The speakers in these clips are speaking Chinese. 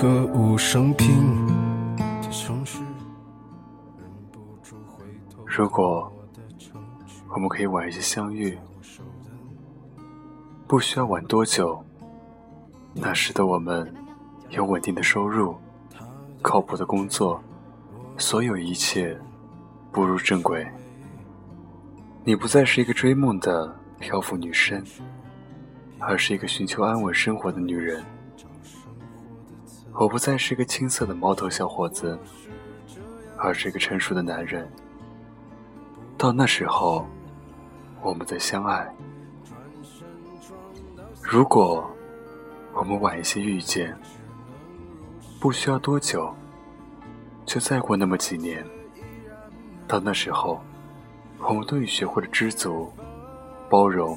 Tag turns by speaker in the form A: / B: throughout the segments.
A: 在一个无声平的城市。
B: 如果我们可以晚一些相遇，不需要晚多久，那时的我们有稳定的收入、靠谱的工作，所有一切步入正轨。你不再是一个追梦的漂浮女生，而是一个寻求安稳生活的女人。我不再是一个青涩的毛头小伙子，而是一个成熟的男人。到那时候，我们再相爱。如果我们晚一些遇见，不需要多久，就再过那么几年。到那时候，我们都已学会了知足、包容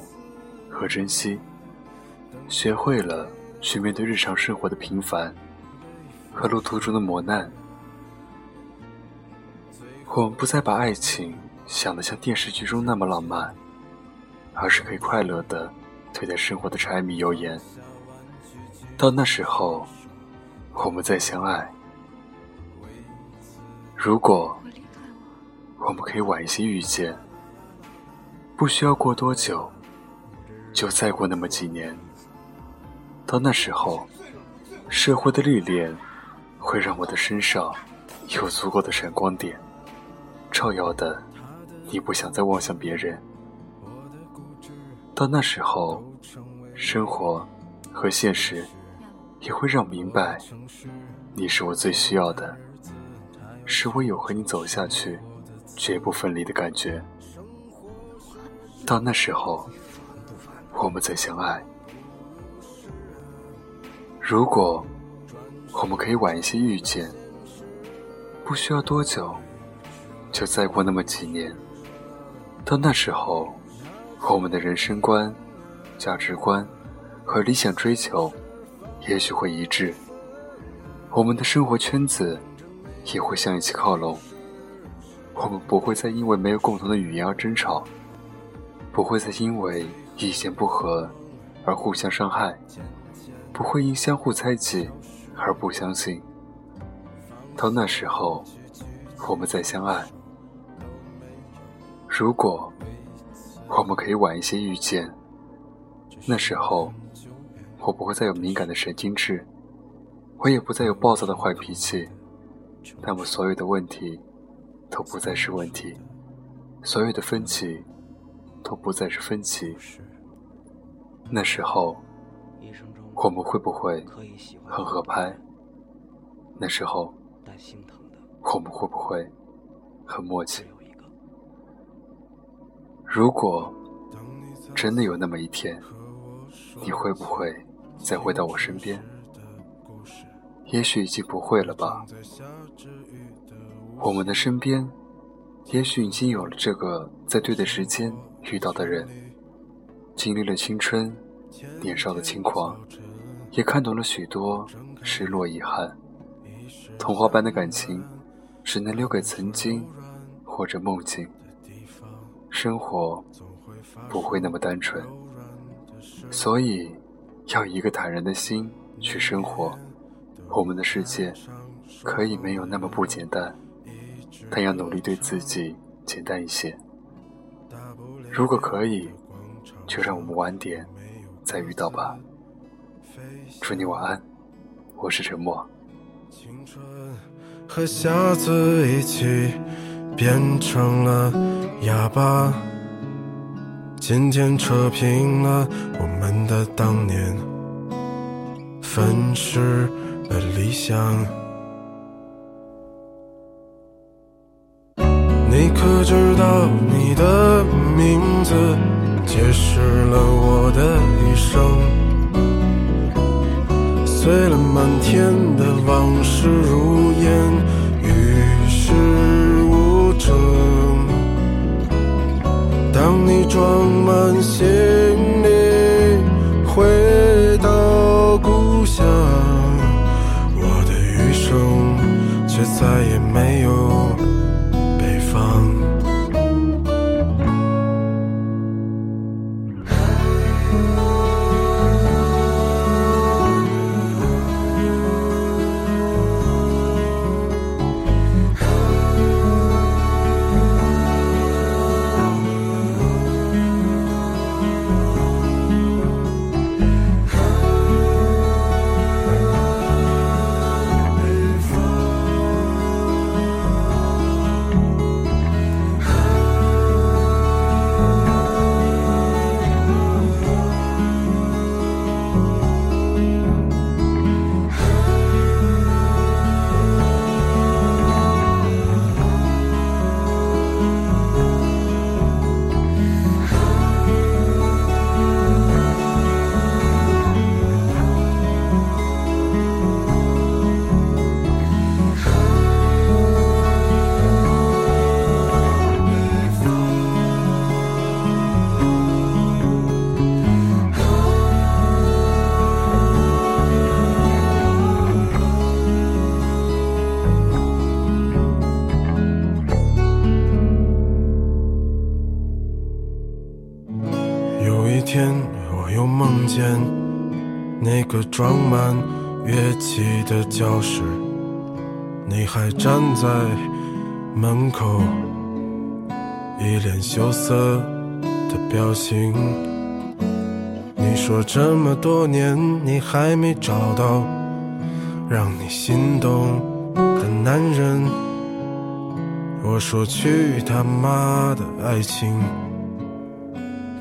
B: 和珍惜，学会了去面对日常生活的平凡和路途中的磨难。我们不再把爱情。想的像电视剧中那么浪漫，而是可以快乐的对待生活的柴米油盐。到那时候，我们再相爱。如果我们可以晚一些遇见，不需要过多久，就再过那么几年。到那时候，社会的历练会让我的身上有足够的闪光点，照耀的。你不想再望向别人，到那时候，生活和现实也会让明白，你是我最需要的，是我有和你走下去，绝不分离的感觉。到那时候，我们再相爱。如果我们可以晚一些遇见，不需要多久，就再过那么几年。到那时候，我们的人生观、价值观和理想追求，也许会一致。我们的生活圈子也会向一起靠拢。我们不会再因为没有共同的语言而争吵，不会再因为意见不合而互相伤害，不会因相互猜忌而不相信。到那时候，我们再相爱。如果我们可以晚一些遇见，那时候我不会再有敏感的神经质，我也不再有暴躁的坏脾气，那么所有的问题都不再是问题，所有的分歧都不再是分歧。那时候我们会不会很合拍？那时候我们会不会很默契？如果真的有那么一天，你会不会再回到我身边？也许已经不会了吧。我们的身边，也许已经有了这个在对的时间遇到的人，经历了青春年少的轻狂，也看懂了许多失落遗憾。童话般的感情，只能留给曾经或者梦境。生活不会那么单纯，所以要一个坦然的心去生活。我们的世界可以没有那么不简单，但要努力对自己简单一些。如果可以，就让我们晚点再遇到吧。祝你晚安，我是沉默。青春和瞎子一起变成了。哑巴，今天扯平了我们的当年，粉饰了理想。你可知道你的名字解释了我的一生？碎了满天的往事如烟，我又梦见那
A: 个装满乐器的教室，你还站在门口，一脸羞涩的表情。你说这么多年你还没找到让你心动的男人，我说去他妈的爱情，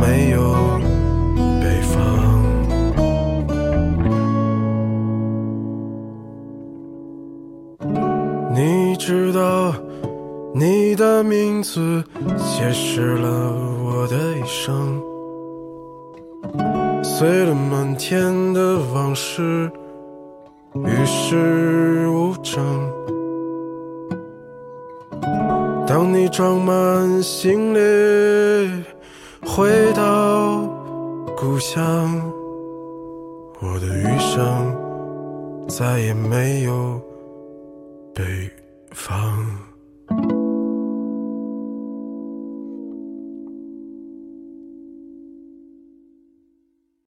A: 没有。北方，你知道，你的名字解释了我的一生，碎了满天的往事，与世无争。当你装满行李回到。故乡，我的余生再也没有北方。